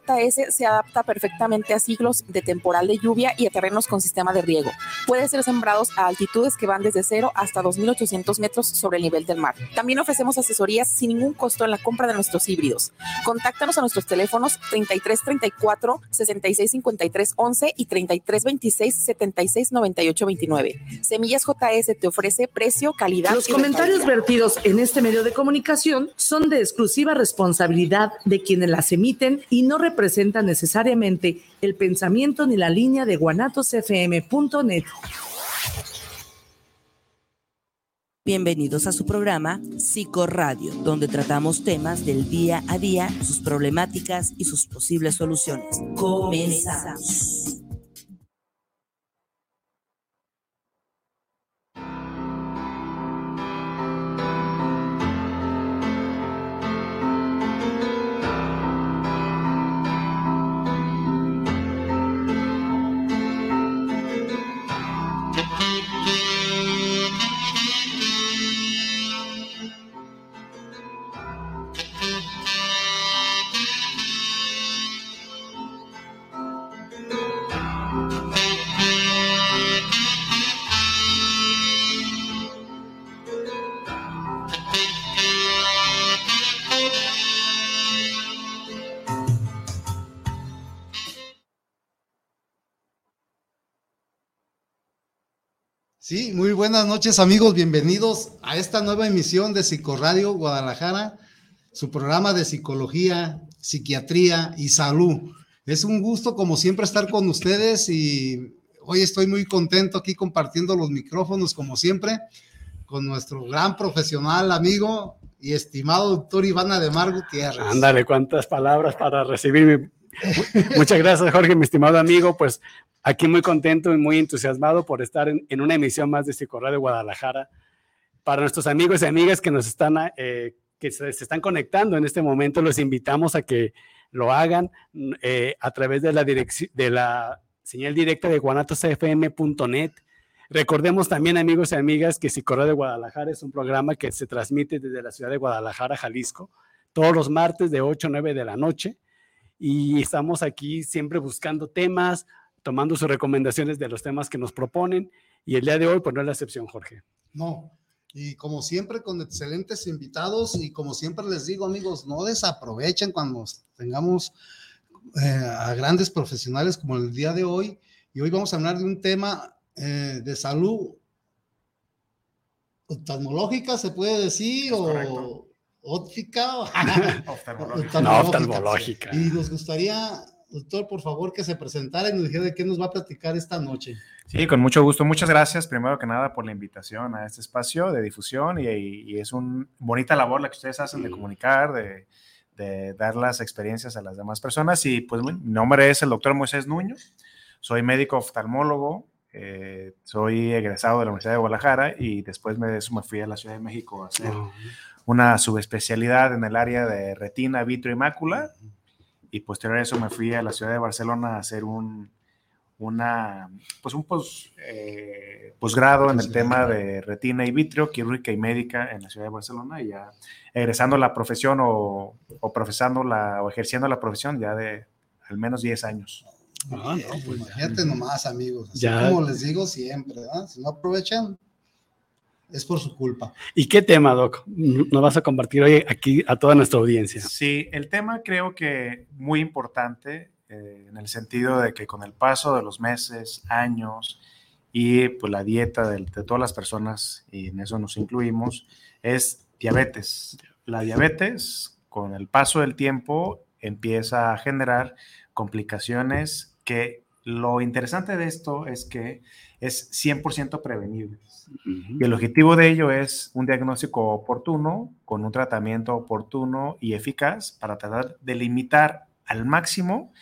JS se adapta perfectamente a siglos de temporal de lluvia y a terrenos con sistema de riego. Puede ser sembrados a altitudes que van desde 0 hasta 2.800 metros sobre el nivel del mar. También ofrecemos asesorías sin ningún costo en la compra de nuestros híbridos. Contáctanos a nuestros teléfonos 3334 6653 11 y 3326 76 98 29. Semillas JS te ofrece precio, calidad. Los comentarios vertidos en este medio de comunicación son de exclusiva responsabilidad de quienes las emiten y no representan necesariamente el pensamiento ni la línea de guanatosfm.net. Bienvenidos a su programa Psicoradio, donde tratamos temas del día a día, sus problemáticas y sus posibles soluciones. Comenzamos. Sí, muy buenas noches amigos, bienvenidos a esta nueva emisión de Psicoradio Guadalajara, su programa de psicología, psiquiatría y salud. Es un gusto como siempre estar con ustedes y hoy estoy muy contento aquí compartiendo los micrófonos como siempre con nuestro gran profesional amigo y estimado doctor Iván Ademar Gutiérrez. Ándale, cuántas palabras para recibirme. Muchas gracias, Jorge, mi estimado amigo. Pues Aquí muy contento y muy entusiasmado por estar en, una emisión más de de Guadalajara. Para nuestros amigos y amigas que nos están, eh, que se, están conectando en este momento, los invitamos a que lo hagan eh, a través de la, de la señal directa de guanatosfm.net. Recordemos también, amigos y amigas, que de Guadalajara es un programa que se transmite desde la ciudad de Guadalajara, Jalisco, todos los martes de 8 a 9 de la noche. Y estamos aquí siempre buscando temas, tomando sus recomendaciones de los temas que nos proponen. Y el día de hoy, pues no es la excepción, Jorge. No, y como siempre con excelentes invitados y como siempre les digo amigos, no desaprovechen cuando tengamos eh, a grandes profesionales como el día de hoy. Y hoy vamos a hablar de un tema eh, de salud oftalmológica, se puede decir, o óptica. oftalmológica. No, oftalmológica. Y nos gustaría doctor, por favor, que se presentara y nos dijera de qué nos va a platicar esta noche. Sí, con mucho gusto. Muchas gracias, primero que nada, por la invitación a este espacio de difusión y, es una bonita labor la que ustedes hacen de comunicar, de, dar las experiencias a las demás personas. Y pues mi nombre es el doctor Moisés Nuño, soy médico oftalmólogo, eh, soy egresado de la Universidad de Guadalajara y después me, me fui a la Ciudad de México a hacer una subespecialidad en el área de retina, vitro y mácula. Y posterior a eso me fui a la ciudad de Barcelona a hacer un, una, pues un eh, posgrado en el tema de retina y vitrio, quirúrgica y médica en la ciudad de Barcelona. Y ya egresando la profesión o, o profesando la, o ejerciendo la profesión ya de al menos 10 años. Ah, no, pues imagínate nomás, amigos. Así como les digo siempre, si no aprovechan, es por su culpa. ¿Y qué tema, Doc, nos vas a compartir hoy aquí a toda nuestra audiencia? Sí, el tema creo que muy importante eh, en el sentido de que con el paso de los meses, años y pues la dieta de, de todas las personas, y en eso nos incluimos, es diabetes. La diabetes, con el paso del tiempo, empieza a generar complicaciones que lo interesante de esto es que es 100% prevenible. Y el objetivo de ello es un diagnóstico oportuno, con un tratamiento oportuno y eficaz para tratar de limitar al máximo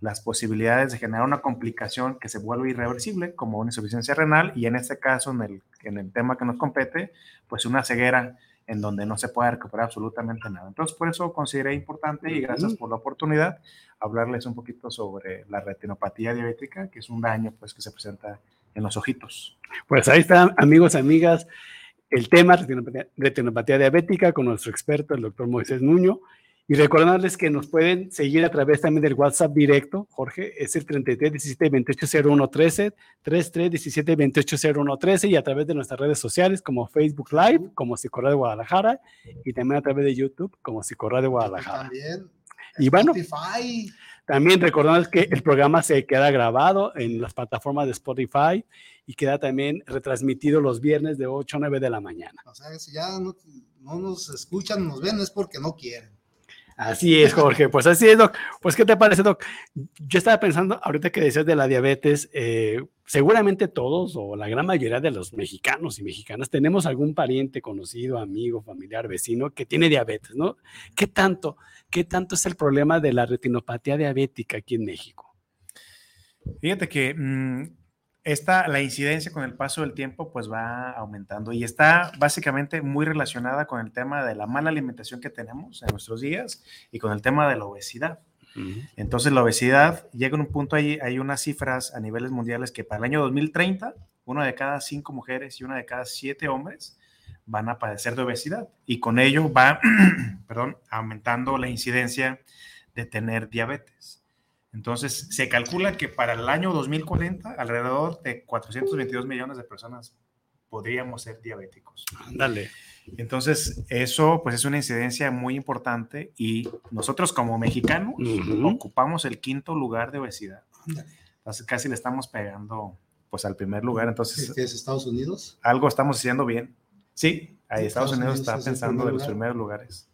las posibilidades de generar una complicación que se vuelva irreversible, como una insuficiencia renal, y en este caso, en el, en el tema que nos compete, pues una ceguera en donde no se puede recuperar absolutamente nada. Entonces, por eso consideré importante, y gracias por la oportunidad, hablarles un poquito sobre la retinopatía diabética, que es un daño pues, que se presenta en los ojitos. Pues ahí están, amigos, amigas, el tema retinopatía, retinopatía diabética con nuestro experto, el doctor Moisés Nuño. Y recordarles que nos pueden seguir a través también del WhatsApp directo, Jorge, es el 33 17 28 01 13, 33 17 28 01 13 y a través de nuestras redes sociales como Facebook Live, como Psicorra de Guadalajara y también a través de YouTube como Psicorra de Guadalajara. También. Y bueno, Spotify. También recordarles que el programa se queda grabado en las plataformas de Spotify y queda también retransmitido los viernes de 8 a 9 de la mañana. O sea, si ya no, no nos escuchan, nos ven, es porque no quieren. Así es, Jorge. Pues así es, Doc. Pues, ¿qué te parece, Doc? Yo estaba pensando, ahorita que decías de la diabetes, eh, seguramente todos o la gran mayoría de los mexicanos y mexicanas tenemos algún pariente, conocido, amigo, familiar, vecino que tiene diabetes, ¿no? ¿Qué tanto, qué tanto es el problema de la retinopatía diabética aquí en México? Fíjate que mm, esta, la incidencia con el paso del tiempo pues va aumentando y está básicamente muy relacionada con el tema de la mala alimentación que tenemos en nuestros días y con el tema de la obesidad. Entonces la obesidad llega a un punto, ahí hay unas cifras a niveles mundiales que para el año 2030, una de cada cinco mujeres y una de cada siete hombres van a padecer de obesidad y con ello va, perdón, aumentando la incidencia de tener diabetes. Entonces, se calcula que para el año 2040, alrededor de 422 millones de personas podríamos ser diabéticos. Ándale. Entonces, eso pues es una incidencia muy importante y nosotros como mexicanos ocupamos el quinto lugar de obesidad. Entonces, casi le estamos pegando pues al primer lugar. Entonces, ¿Qué es Estados Unidos? algo estamos haciendo bien. Sí, ahí Estados, Estados Unidos Unidos está es pensando primer en los lugar. primeros lugares.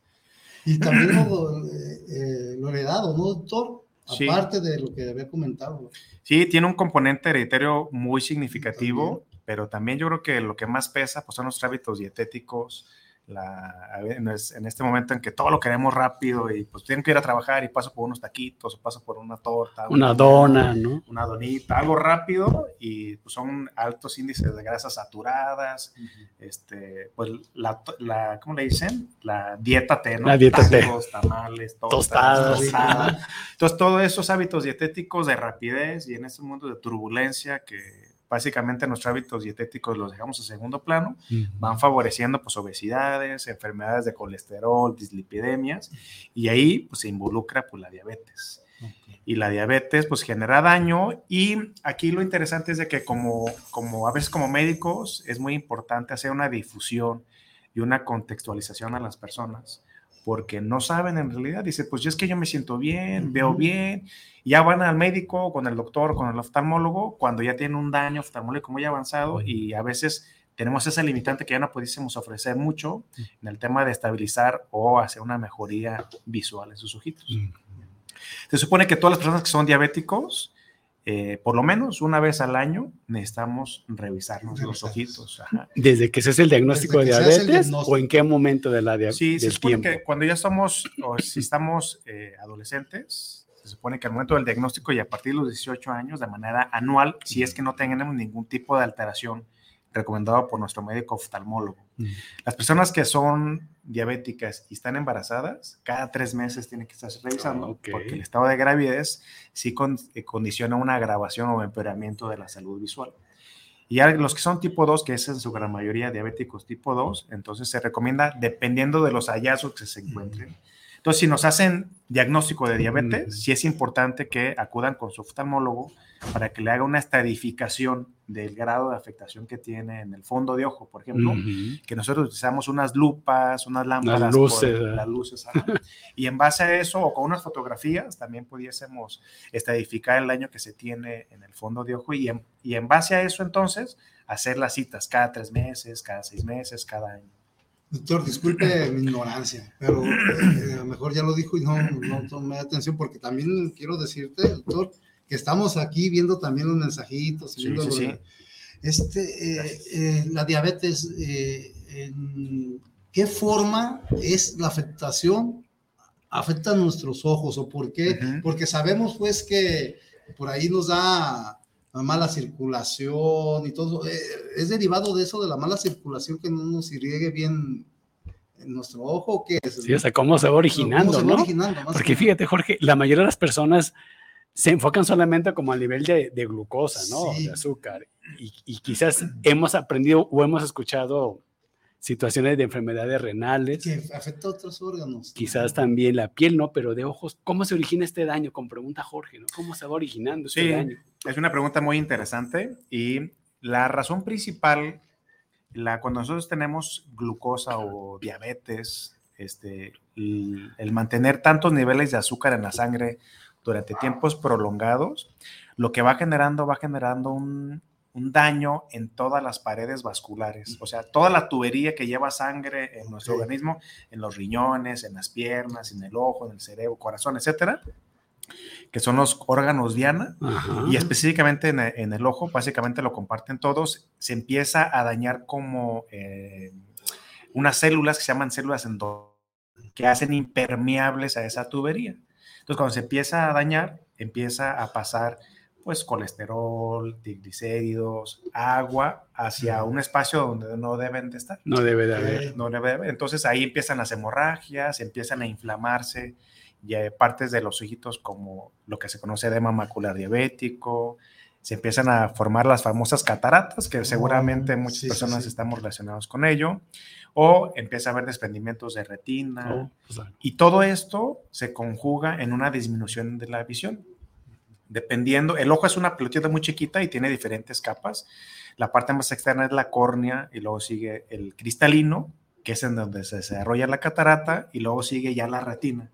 Y también lo, eh, eh, lo heredado, ¿no, doctor? Sí. Aparte de lo que había comentado. Sí, tiene un componente hereditario muy significativo, pero también yo creo que lo que más pesa pues, son los hábitos dietéticos. La, en es- en este momento en que todo lo queremos rápido y pues tengo que ir a trabajar y paso por unos taquitos o paso por una torta, Una dona, ¿no? una donita, algo rápido y pues, son altos índices de grasas saturadas, este, pues la, la, ¿cómo le dicen? La dieta T, ¿no? La dieta T. Tacos, tamales, tortas, Tostadas. tostadas. Entonces, todos esos hábitos dietéticos de rapidez y en este mundo de turbulencia que básicamente nuestros hábitos dietéticos los dejamos en segundo plano, van favoreciendo pues obesidades, enfermedades de colesterol, dislipidemias y ahí pues se involucra pues la diabetes. Y la diabetes pues genera daño y aquí lo interesante es de que como, como a veces como médicos es muy importante hacer una difusión y una contextualización a las personas porque no saben en realidad, dice, pues yo es que yo me siento bien, veo bien, ya van al médico, con el doctor, con el oftalmólogo, cuando ya tienen un daño oftalmológico muy avanzado y a veces tenemos esa limitante que ya no pudiésemos ofrecer mucho en el tema de estabilizar o hacer una mejoría visual en sus ojitos. Se supone que todas las personas que son diabéticos, eh, por lo menos una vez al año, necesitamos revisarnos los ojitos. Ajá. ¿Desde que se hace el diagnóstico Desde de diabetes diagnóstico. o en qué momento de la dia- Sí, se supone tiempo? que cuando ya somos, o si estamos eh, adolescentes, se supone que al momento del diagnóstico y a partir de los 18 años, de manera anual, si es que no tenemos ningún tipo de alteración recomendado por nuestro médico oftalmólogo. Mm. Las personas que son diabéticas y están embarazadas, cada tres meses tienen que estarse revisando Ah, ok. porque el estado de gravidez sí con- eh, condiciona una agravación o empeoramiento de la salud visual. Y a los que son tipo 2, que es en su gran mayoría diabéticos tipo 2, entonces se recomienda dependiendo de los hallazgos que se encuentren. Entonces, si nos hacen diagnóstico de diabetes, Mm. sí es importante que acudan con su oftalmólogo para que le haga una estadificación del grado de afectación que tiene en el fondo de ojo, por ejemplo, que nosotros utilizamos unas lupas, unas lámparas, Las por- luces, ¿verdad? las luces, y en base a eso o con unas fotografías también pudiésemos estadificar el daño que se tiene en el fondo de ojo y en, y en base a eso entonces hacer las citas cada tres meses, cada seis meses, cada año. Doctor, disculpe mi ignorancia, pero eh, a lo mejor ya lo dijo y no, no tomé atención porque también quiero decirte, doctor, que estamos aquí viendo también los mensajitos. Sí, viendo sí, sí. Este, eh, eh, la diabetes, ¿en qué forma es la afectación? ¿Afecta a nuestros ojos o por qué? Porque sabemos pues que por ahí nos da la mala circulación y todo. eh, es derivado de eso, de la mala circulación que no nos irriegue bien en nuestro ojo. ¿qué es? Sí, o sea, cómo se va ¿Cómo originando, se va ¿no? originando, Porque que- fíjate, Jorge, la mayoría de las personas se enfocan solamente como al nivel de, de glucosa, ¿no? Sí. De azúcar. Y, y quizás hemos aprendido o hemos escuchado situaciones de enfermedades renales. Que afecta a otros órganos. Quizás también la piel, ¿no? Pero de ojos, ¿cómo se origina este daño? Con pregunta Jorge, ¿no? ¿Cómo se va originando este sí, daño? Es una pregunta muy interesante y la razón principal, la, cuando nosotros tenemos glucosa o diabetes, este, el, el mantener tantos niveles de azúcar en la sangre durante tiempos prolongados, lo que va generando, va generando un, un daño en todas las paredes vasculares, o sea, toda la tubería que lleva sangre en nuestro organismo, en los riñones, en las piernas, en el ojo, en el cerebro, corazón, etcétera, que son los órganos diana, Ajá. y específicamente en, en, el ojo, básicamente lo comparten todos, se empieza a dañar como eh, unas células que se llaman células endo que hacen impermeables a esa tubería. Entonces, cuando se empieza a dañar, empieza a pasar pues colesterol, triglicéridos, agua hacia un espacio donde no deben de estar. No debe de haber. No debe de haber. Entonces ahí empiezan las hemorragias, empiezan a inflamarse y partes de los ojitos como lo que se conoce edema macular diabético, se empiezan a formar las famosas cataratas, que seguramente muchas sí, personas sí. estamos relacionados con ello, o empieza a haber desprendimientos de retina, oh, pues, y todo esto se conjuga en una disminución de la visión dependiendo, el ojo es una pelotita muy chiquita y tiene diferentes capas. La parte más externa es la córnea y luego sigue el cristalino, que es en donde se desarrolla la catarata, y luego sigue ya la retina.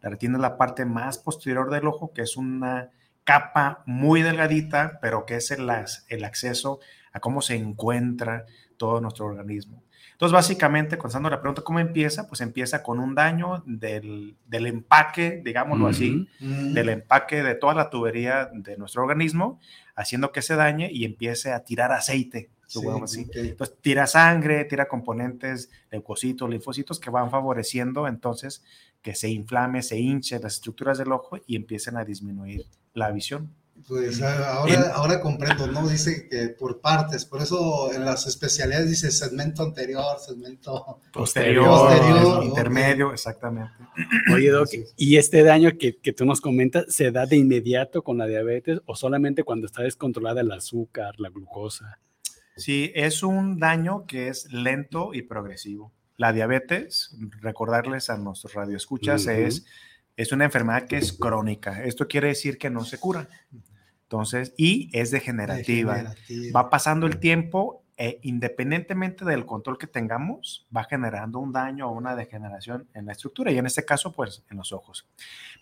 La retina es la parte más posterior del ojo, que es una capa muy delgadita, pero que es el, el acceso a cómo se encuentra todo nuestro organismo. Entonces, básicamente, contestando la pregunta, ¿cómo empieza? Pues empieza con un daño del, del empaque, digámoslo uh -huh. así, uh -huh. del empaque de toda la tubería de nuestro organismo, haciendo que se dañe y empiece a tirar aceite. Sí, así. Okay. Entonces, tira sangre, tira componentes, leucocitos, linfocitos que van favoreciendo entonces que se inflame, se hinche las estructuras del ojo y empiecen a disminuir la visión. Pues ahora, en, ahora comprendo, ¿no? Dice que por partes, por eso en las especialidades dice segmento anterior, segmento posterior, posterior intermedio, okay. exactamente. Oye, Doc, ¿y este daño que, que, tú nos comentas se da de inmediato con la diabetes o solamente cuando está descontrolada el azúcar, la glucosa? Sí, es un daño que es lento y progresivo. La diabetes, recordarles a nuestros radioescuchas, uh -huh. es, es una enfermedad que es crónica. Esto quiere decir que no se cura. Entonces, y es degenerativa. degenerativa. Va pasando el tiempo e independientemente del control que tengamos, va generando un daño o una degeneración en la estructura y en este caso, pues en los ojos.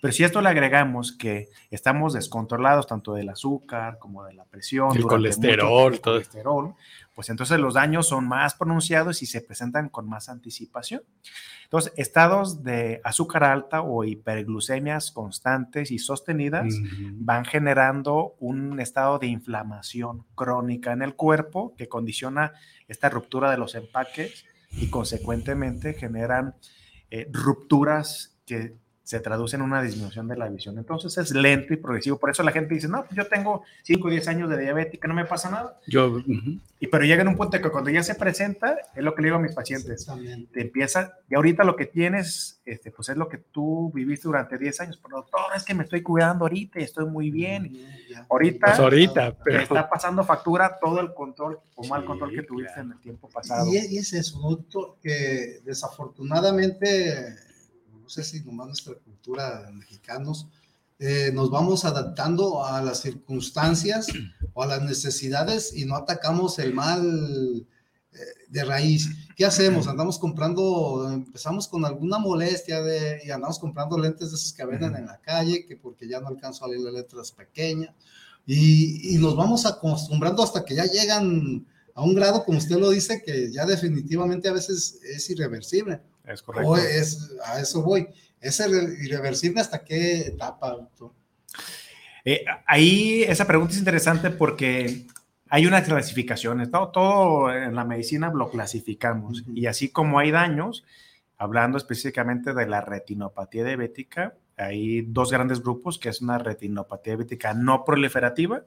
Pero si a esto le agregamos que estamos descontrolados tanto del azúcar como de la presión, el colesterol, el colesterol, pues entonces los daños son más pronunciados y se presentan con más anticipación. Entonces, estados de azúcar alta o hiperglucemias constantes y sostenidas uh -huh. van generando un estado de inflamación crónica en el cuerpo que condiciona esta ruptura de los empaques y consecuentemente generan eh, rupturas que se traduce en una disminución de la visión. Entonces es lento y progresivo. Por eso la gente dice, no, pues yo tengo 5 o 10 años de diabética, no me pasa nada. Yo, uh -huh. y, pero llega en un punto que cuando ya se presenta, es lo que le digo a mis pacientes, te empieza, y ahorita lo que tienes, este, pues es lo que tú viviste durante 10 años, pero doctor, es que me estoy cuidando ahorita y estoy muy bien. Ahorita, pues ahorita pero... está pasando factura todo el control o mal control que tuviste claro. en el tiempo pasado. Y, y es eso, doctor, que desafortunadamente no sé si nomás nuestra cultura mexicanos, eh, nos vamos adaptando a las circunstancias o a las necesidades y no atacamos el mal eh, de raíz. ¿Qué hacemos? Andamos comprando, empezamos con alguna molestia de, y andamos comprando lentes de esos que venden en la calle, que porque ya no alcanzo a leer las letras pequeñas, y, y nos vamos acostumbrando hasta que ya llegan a un grado, como usted lo dice, que ya definitivamente a veces es irreversible. Es correcto. Es, a eso voy. ¿Es irreversible hasta qué etapa, doctor? Eh, ahí esa pregunta es interesante porque hay unas clasificaciones. Todo, todo en la medicina lo clasificamos. Uh -huh. Y así como hay daños, hablando específicamente de la retinopatía diabética, hay dos grandes grupos, que es una retinopatía diabética no proliferativa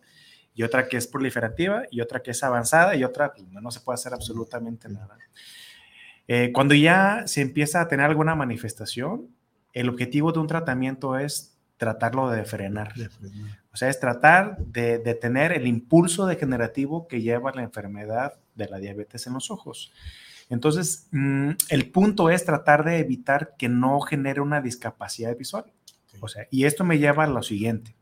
y otra que es proliferativa y otra que es avanzada y otra pues, no se puede hacer absolutamente nada. Eh, cuando ya se empieza a tener alguna manifestación, el objetivo de un tratamiento es tratarlo de frenar. De frenar. O sea, es tratar de detener el impulso degenerativo que lleva la enfermedad de la diabetes en los ojos. Entonces, mm, el punto es tratar de evitar que no genere una discapacidad visual. O sea, y esto me lleva a lo siguiente.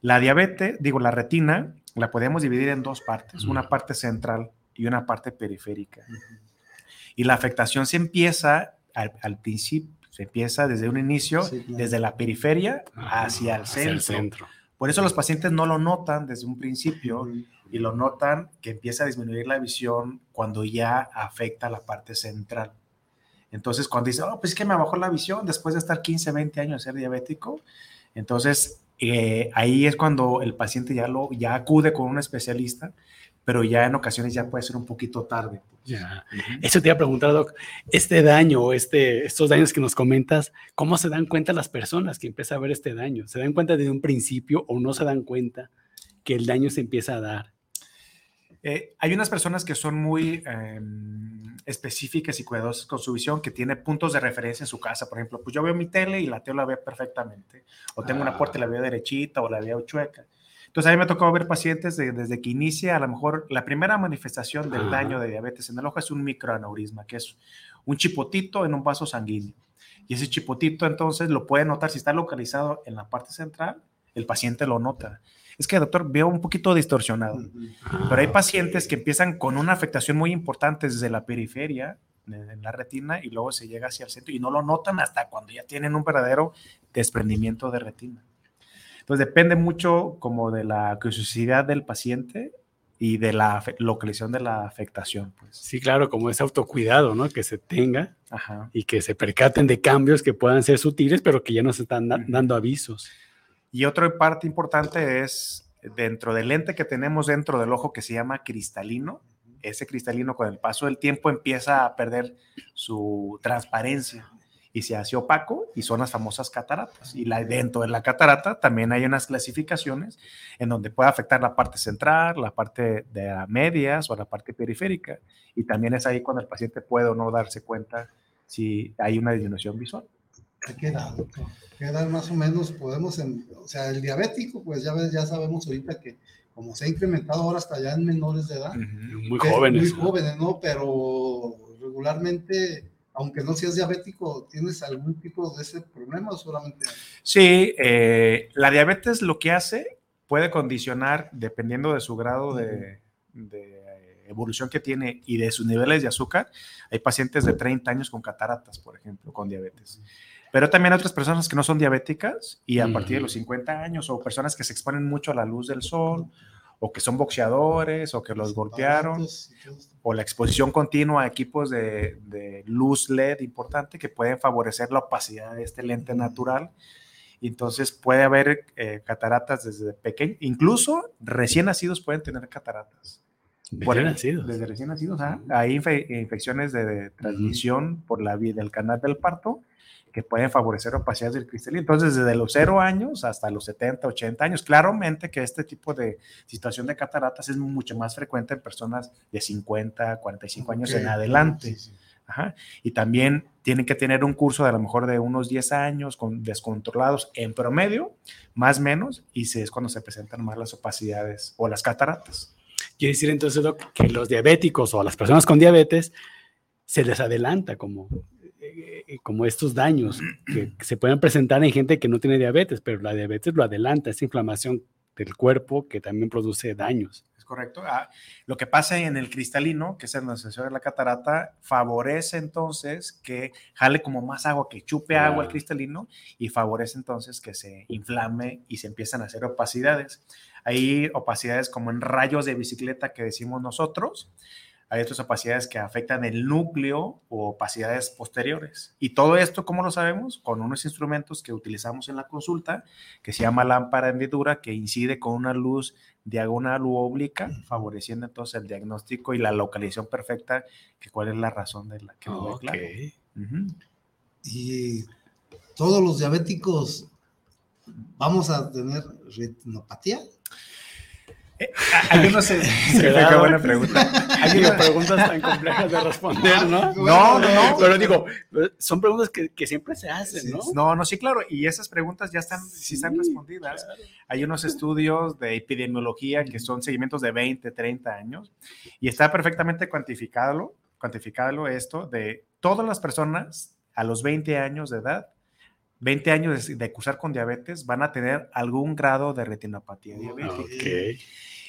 La diabetes, digo, la retina, la podemos dividir en dos partes, una parte central y una parte periférica. Y la afectación se empieza al, principio, se empieza desde un inicio, desde la periferia hacia el centro. Por eso los pacientes no lo notan desde un principio y lo notan que empieza a disminuir la visión cuando ya afecta la parte central. Entonces, cuando dice, oh, pues es que me bajó la visión después de estar 15, 20 años de ser diabético, entonces eh, ahí es cuando el paciente ya, lo, ya acude con un especialista, pero ya en ocasiones ya puede ser un poquito tarde. Pues. Ya. Eso te iba a preguntar, Doc, este daño, este, estos daños que nos comentas, ¿cómo se dan cuenta las personas que empiezan a ver este daño? ¿Se dan cuenta desde un principio o no se dan cuenta que el daño se empieza a dar? Eh, hay unas personas que son muy em, específicas y cuidadosas con su visión, que tiene puntos de referencia en su casa. Por ejemplo, pues yo veo mi tele y la tele la veo perfectamente. O tengo una puerta y la veo derechita o la veo chueca. Entonces a mí me tocó ver pacientes desde que inicia, a lo mejor la primera manifestación del daño de diabetes en el ojo es un microaneurisma, que es un chipotito en un vaso sanguíneo. Y ese chipotito entonces lo puede notar si está localizado en la parte central, el paciente lo nota es que doctor veo un poquito distorsionado. Pero hay pacientes que empiezan con una afectación muy importante desde la periferia, en la retina, y luego se llega hacia el centro y no lo notan hasta cuando ya tienen un verdadero desprendimiento de retina. Entonces depende mucho como de la curiosidad del paciente y de la localización de la afectación. Pues. Sí, claro, como ese autocuidado, ¿no? Que se tenga y que se percaten de cambios que puedan ser sutiles, pero que ya nos están dando avisos. Y otra parte importante es dentro del lente que tenemos dentro del ojo que se llama cristalino. Ese cristalino con el paso del tiempo empieza a perder su transparencia y se hace opaco y son las famosas cataratas. Y la, dentro de la catarata también hay unas clasificaciones en donde puede afectar la parte central, la parte de medias o la parte periférica. Y también es ahí cuando el paciente puede o no darse cuenta si hay una disminución visual. ¿Qué edad, ¿Qué edad más o menos podemos, o sea, el diabético, pues ya, ya sabemos ahorita que como se ha incrementado ahora hasta ya en menores de edad. Muy jóvenes. Muy jóvenes, ¿no? Pero regularmente, aunque no seas diabético, ¿tienes algún tipo de ese problema o solamente? Sí, eh, la diabetes lo que hace puede condicionar, dependiendo de su grado de, de evolución que tiene y de sus niveles de azúcar, hay pacientes de 30 años con cataratas, por ejemplo, con diabetes. Pero también hay otras personas que no son diabéticas y a partir de los 50 años o personas que se exponen mucho a la luz del sol o que son boxeadores o que los golpearon o la exposición continua a equipos de, luz LED importante que pueden favorecer la opacidad de este lente natural. Entonces puede haber eh, cataratas desde pequeño, incluso recién nacidos pueden tener cataratas. Recién nacidos. Desde recién nacidos, hay infecciones de, transmisión por la vía del canal del parto que pueden favorecer opacidades del cristalino. Entonces, desde los 0 años hasta los 70, 80 años, claramente que este tipo de situación de cataratas es mucho más frecuente en personas de 50, 45 años en adelante. Y también tienen que tener un curso de a lo mejor de unos 10 años con descontrolados en promedio, más o menos, y es cuando se presentan más las opacidades o las cataratas. Quiere decir entonces que los diabéticos o las personas con diabetes se les adelanta como como estos daños que, se pueden presentar en gente que no tiene diabetes, pero la diabetes lo adelanta, esa inflamación del cuerpo que también produce daños. Es correcto. Ah, lo que pasa en el cristalino, que es el necesario de la catarata, favorece entonces que jale como más agua, que chupe agua el cristalino y favorece entonces que se inflame y se empiezan a hacer opacidades. Hay opacidades como en rayos de bicicleta que decimos nosotros, hay otras opacidades que afectan el núcleo o opacidades posteriores. Y todo esto, ¿cómo lo sabemos? Con unos instrumentos que utilizamos en la consulta, que se llama lámpara hendidura, que incide con una luz diagonal u oblica, favoreciendo entonces el diagnóstico y la localización perfecta, que cuál es la razón de la que no okay. Y todos los diabéticos vamos a tener retinopatía. Eh, hay unos. qué buena pregunta. Hay unas preguntas tan complejas de responder, ¿no? No, no, no. Pero digo, son preguntas que, que siempre se hacen, ¿no? No, no, sí, claro. Y esas preguntas ya están, sí, están respondidas. Hay unos estudios de epidemiología que son seguimientos de 20, 30 años y está perfectamente cuantificado cuantificado esto de todas las personas a los 20 años de edad, 20 años de, de cursar con diabetes, van a tener algún grado de retinopatía diabética. Ok.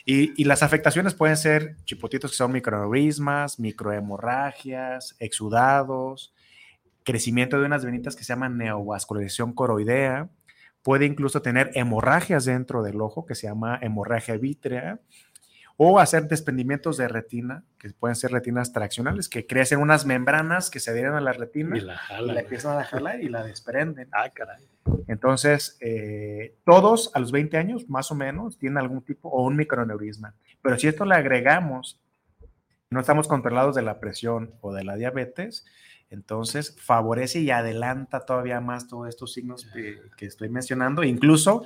Y, las afectaciones pueden ser chipotitos que son microaneurismas, microhemorragias, exudados, crecimiento de unas venitas que se llaman neovascularización coroidea. Puede incluso tener hemorragias dentro del ojo que se llama hemorragia vítrea o hacer desprendimientos de retina, que pueden ser retinas traccionales, que crecen unas membranas que se adhieren a la retina Y la y jala. la empiezan a jalar y la desprenden. Ah, caray. Entonces, eh, todos a los 20 años, más o menos, tienen algún tipo o un microaneurisma. Pero si esto le agregamos, no estamos controlados de la presión o de la diabetes, entonces favorece y adelanta todavía más todos estos signos que, que estoy mencionando. Incluso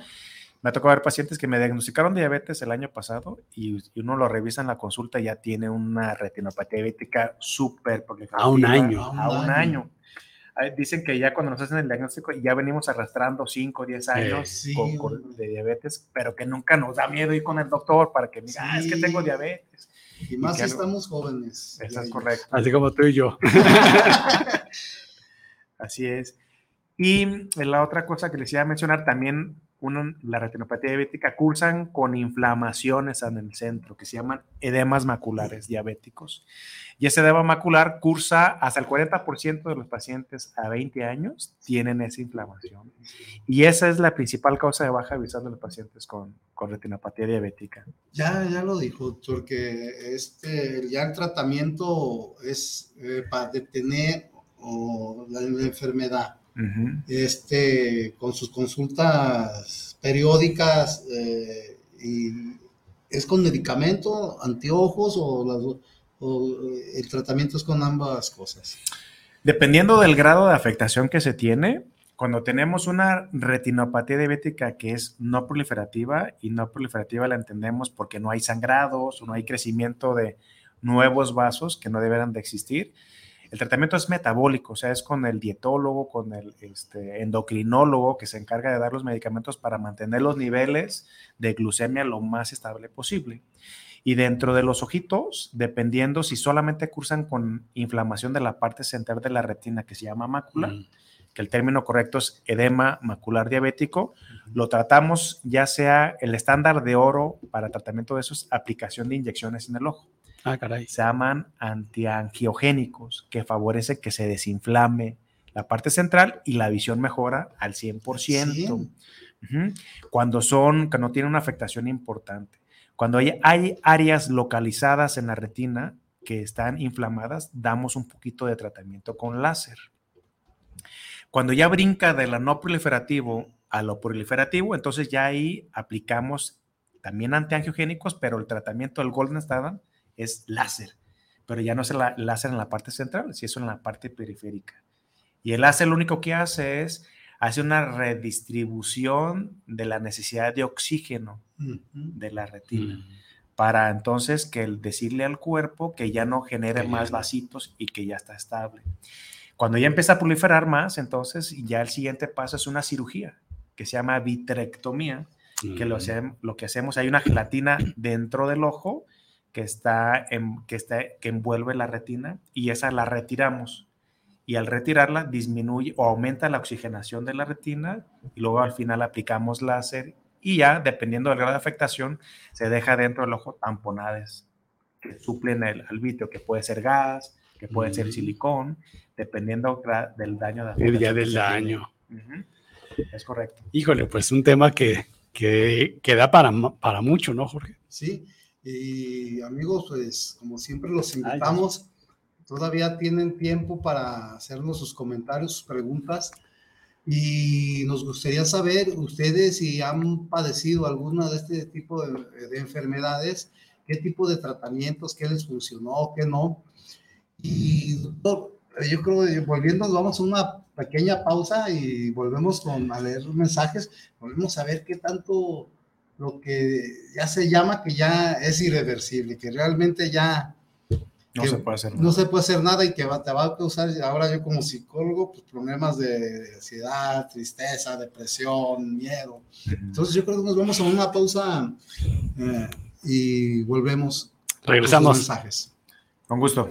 me ha tocado ver pacientes que me diagnosticaron diabetes el año pasado y, y uno lo revisa en la consulta y ya tiene una retinopatía diabética súper. A un año. A un año. Dicen que ya cuando nos hacen el diagnóstico ya venimos arrastrando 5 o 10 años sí, con- con- de diabetes, pero que nunca nos da miedo ir con el doctor para que me diga, "Ah, es que tengo diabetes. Y más que si algo- estamos jóvenes. Eso es correcto. Así como tú y yo. Así es. Y la otra cosa que les iba a mencionar también, la retinopatía diabética cursan con inflamaciones en el centro que se llaman edemas maculares diabéticos. Y ese edema macular cursa hasta el 40% de los pacientes a 20 años tienen esa inflamación. Y esa es la principal causa de baja visual de los pacientes con, con retinopatía diabética. Ya, ya lo dijo, doctor, que este, ya el tratamiento es eh, para detener la enfermedad. Este, con sus consultas periódicas eh, y es con medicamento, anteojos o, las o, eh, el tratamiento es con ambas cosas. Dependiendo del grado de afectación que se tiene, cuando tenemos una retinopatía diabética que es no proliferativa, y no proliferativa la entendemos porque no hay sangrados o no hay crecimiento de nuevos vasos que no deberán de existir, el tratamiento es metabólico, o sea, es con el dietólogo, con el este, endocrinólogo que se encarga de dar los medicamentos para mantener los niveles de glucemia lo más estable posible. Y dentro de los ojitos, dependiendo si solamente cursan con inflamación de la parte central de la retina que se llama mácula, Mm. que el término correcto es edema macular diabético, lo tratamos ya sea el estándar de oro para tratamiento de eso es aplicación de inyecciones en el ojo. Ah, caray. Se llaman antiangiogénicos, que favorece que se desinflame la parte central y la visión mejora al 100%. Sí. Cuando son, que no tienen una afectación importante. Cuando hay, hay áreas localizadas en la retina que están inflamadas, damos un poquito de tratamiento con láser. Cuando ya brinca de la no proliferativo a lo proliferativo, entonces ya ahí aplicamos también antiangiogénicos, pero el tratamiento del Golden Standard es láser, pero ya no es el la- láser en la parte central, si eso en la parte periférica. Y el láser lo único que hace es hace una redistribución de la necesidad de oxígeno de la retina Mm. para entonces que el decirle al cuerpo que ya no genere Que más vasitos y que ya está estable. Cuando ya empieza a proliferar más, entonces ya el siguiente paso es una cirugía que se llama vitrectomía, que lo, Mm. lo que hacemos, hay una gelatina dentro del ojo que, está en- que, está, que envuelve la retina y esa la retiramos. Y al retirarla disminuye o aumenta la oxigenación de la retina y luego al final aplicamos láser y ya, dependiendo del grado de afectación, se deja dentro del ojo tamponades que suplen el, al vitrio, que puede ser gas, que puede ser Mm. silicón, dependiendo del daño de El día del daño. Es correcto. Híjole, pues un tema que, que, que da para, para mucho, ¿no, Jorge? Sí, y amigos, pues como siempre los invitamos, todavía tienen tiempo para hacernos sus comentarios, sus preguntas, y nos gustaría saber ustedes si han padecido alguna de este tipo de, de enfermedades, qué tipo de tratamientos, qué les funcionó, qué no. Y doctor, yo creo que volviendo, vamos a una pequeña pausa y volvemos con, a leer los mensajes, volvemos a ver qué tanto lo que ya se llama que ya es irreversible, que realmente ya No se puede hacer no nada. se puede hacer nada y que va- te va a causar ahora yo como psicólogo pues, problemas de ansiedad, tristeza, depresión, miedo. Entonces yo creo que nos vamos a una pausa eh, y volvemos Regresamos. mensajes. Con gusto.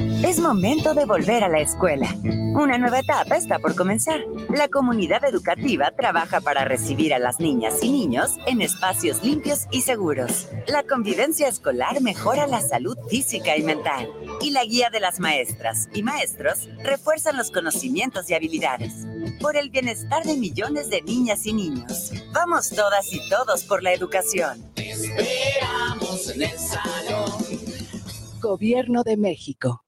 Es momento de volver a la escuela. Una nueva etapa está por comenzar. La comunidad educativa trabaja para recibir a las niñas y niños en espacios limpios y seguros. La convivencia escolar mejora la salud física y mental. Y la guía de las maestras y maestros refuerzan los conocimientos y habilidades. Por el bienestar de millones de niñas y niños. Vamos todas y todos por la educación. esperamos en el salón. Gobierno de México.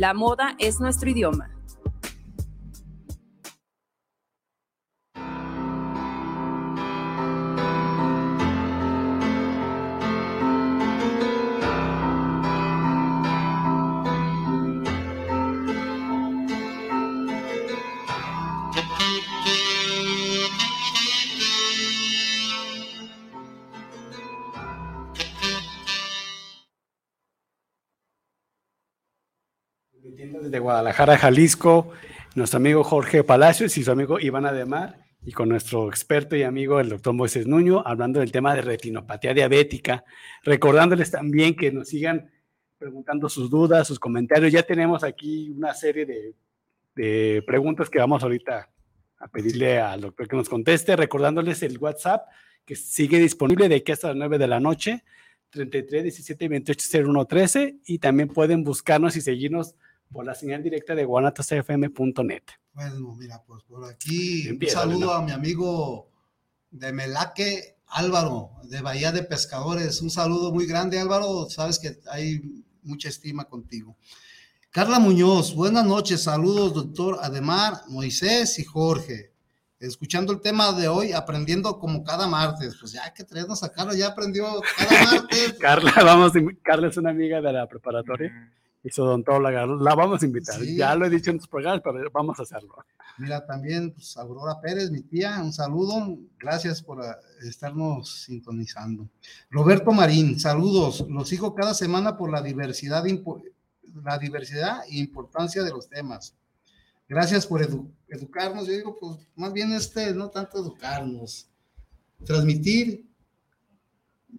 la moda es nuestro idioma. De Guadalajara, Jalisco, nuestro amigo Jorge Palacios y su amigo Iván Ademar, y con nuestro experto y amigo el doctor Moisés Nuño, hablando del tema de retinopatía diabética, recordándoles también que nos sigan preguntando sus dudas, sus comentarios. Ya tenemos aquí una serie de, de preguntas que vamos ahorita a pedirle al doctor que nos conteste, recordándoles el WhatsApp que sigue disponible de aquí hasta las 9 de la noche, 33 17 28 01 13, y también pueden buscarnos y seguirnos por la señal directa de guanatosfm.net. Bueno, mira, pues por aquí un saludo a mi amigo de Melaque, Álvaro, de Bahía de Pescadores. Un saludo muy grande, Álvaro. Sabes que hay mucha estima contigo. Carla Muñoz, buenas noches. Saludos, doctor Ademar, Moisés y Jorge. Escuchando el tema de hoy, aprendiendo como cada martes. Pues ya que traernos a Carla, ya aprendió cada martes. Carla, vamos, Carla es una amiga de la preparatoria y su odontóloga. La vamos a invitar. Ya lo he dicho en tus programas, pero vamos a hacerlo. Mira, también pues, Aurora Pérez, mi tía, un saludo. Gracias por ah, estarnos sintonizando. Roberto Marín, saludos. Los sigo cada semana por la diversidad, la diversidad e importancia de los temas. Gracias por educarnos. Yo digo, pues más bien este, no tanto educarnos, transmitir,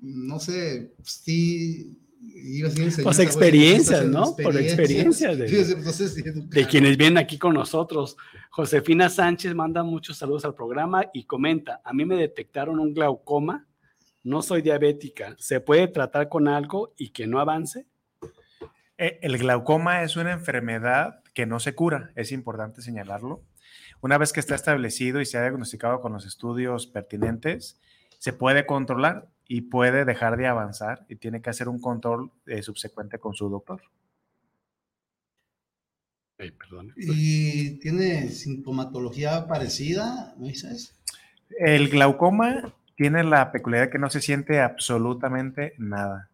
no sé, sí pues experiencias, ¿no? Por experiencias de, quienes vienen aquí con nosotros. Josefina Sánchez manda muchos saludos al programa y comenta, a mí me detectaron un glaucoma, no soy diabética, ¿se puede tratar con algo y que no avance? Eh, el glaucoma es una enfermedad que no se cura, es importante señalarlo. Una vez que está establecido y se ha diagnosticado con los estudios pertinentes, se puede controlar y puede dejar de avanzar y tiene que hacer un control eh, subsecuente con su doctor. ¿Y tiene sintomatología parecida, Moisés? El glaucoma tiene la peculiaridad que no se siente absolutamente nada.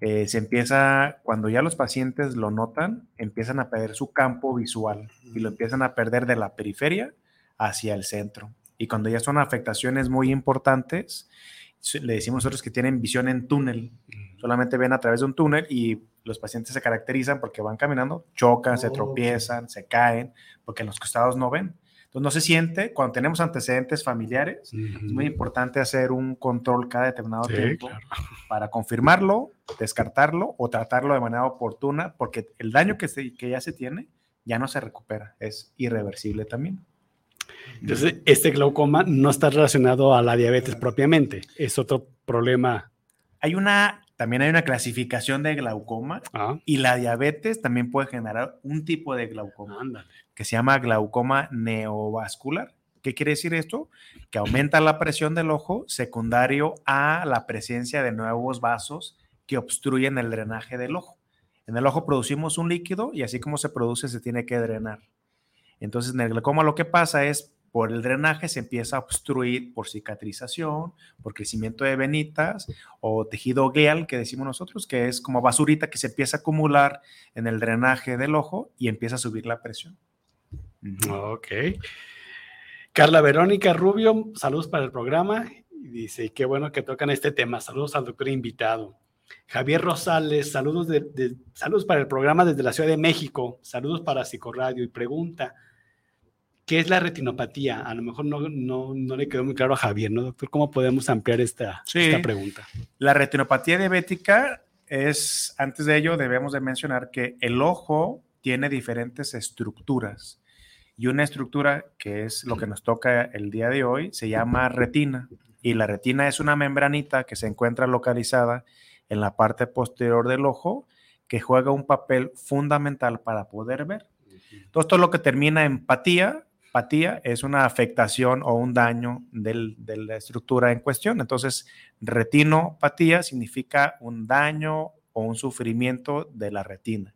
eh, se empieza, cuando ya los pacientes lo notan, empiezan a perder su campo visual y lo empiezan a perder de la periferia hacia el centro. Y cuando ya son afectaciones muy importantes, le decimos nosotros que tienen visión en túnel, solamente ven a través de un túnel y los pacientes se caracterizan porque van caminando, chocan, se Oh. tropiezan, se caen, porque en los costados no ven. Entonces no se siente, cuando tenemos antecedentes familiares, es muy importante hacer un control cada determinado Sí, tiempo claro. para confirmarlo, descartarlo o tratarlo de manera oportuna, porque el daño que, se, que ya se tiene ya no se recupera, es irreversible también. Entonces, este glaucoma no está relacionado a la diabetes propiamente, es otro problema. Hay una, también hay una clasificación de glaucoma Ah, y la diabetes también puede generar un tipo de glaucoma ándale. que se llama glaucoma neovascular. ¿Qué quiere decir esto? Que aumenta la presión del ojo secundario a la presencia de nuevos vasos que obstruyen el drenaje del ojo. En el ojo producimos un líquido y así como se produce se tiene que drenar. Entonces en el glaucoma lo que pasa es por el drenaje se empieza a obstruir por cicatrización, por crecimiento de venitas o tejido glial que decimos nosotros, que es como basurita que se empieza a acumular en el drenaje del ojo y empieza a subir la presión. Ok. Carla Verónica Rubio, saludos para el programa. Dice, qué bueno que tocan este tema. Saludos al doctor invitado. Javier Rosales, saludos, de, de- saludos para el programa desde la Ciudad de México. Saludos para Psicoradio. Y pregunta, ¿qué es la retinopatía? A lo mejor no, no, no le quedó muy claro a Javier, ¿no, doctor? ¿Cómo podemos ampliar esta, Sí. esta pregunta? La retinopatía diabética es, antes de ello debemos de mencionar que el ojo tiene diferentes estructuras y una estructura que es lo que nos toca el día de hoy se llama retina y la retina es una membranita que se encuentra localizada en la parte posterior del ojo que juega un papel fundamental para poder ver. Entonces, todo lo que termina en patía, patía es una afectación o un daño del- de la estructura en cuestión. Entonces, retinopatía significa un daño o un sufrimiento de la retina.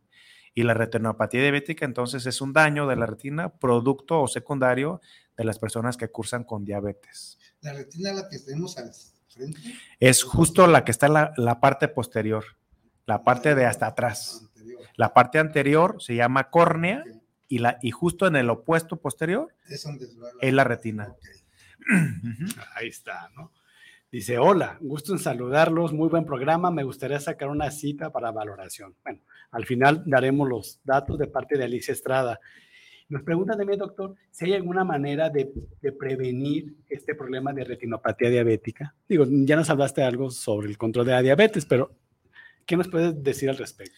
Y la retinopatía diabética, entonces, es un daño de la retina producto o secundario de las personas que cursan con diabetes. La retina la que tenemos al frente. Es justo la que está en la, la parte posterior, la parte de hasta atrás. Anterior. La parte anterior se llama córnea y, la, y justo en el opuesto posterior Es donde se va la- es la retina. Ahí está, ¿no? Dice, hola, gusto en saludarlos, muy buen programa, me gustaría sacar una cita para valoración. Bueno, al final daremos los datos de parte de Alicia Estrada. Nos preguntan también, doctor, si hay alguna manera de, de prevenir este problema de retinopatía diabética. Digo, ya nos hablaste algo sobre el control de la diabetes, pero ¿qué nos puedes decir al respecto?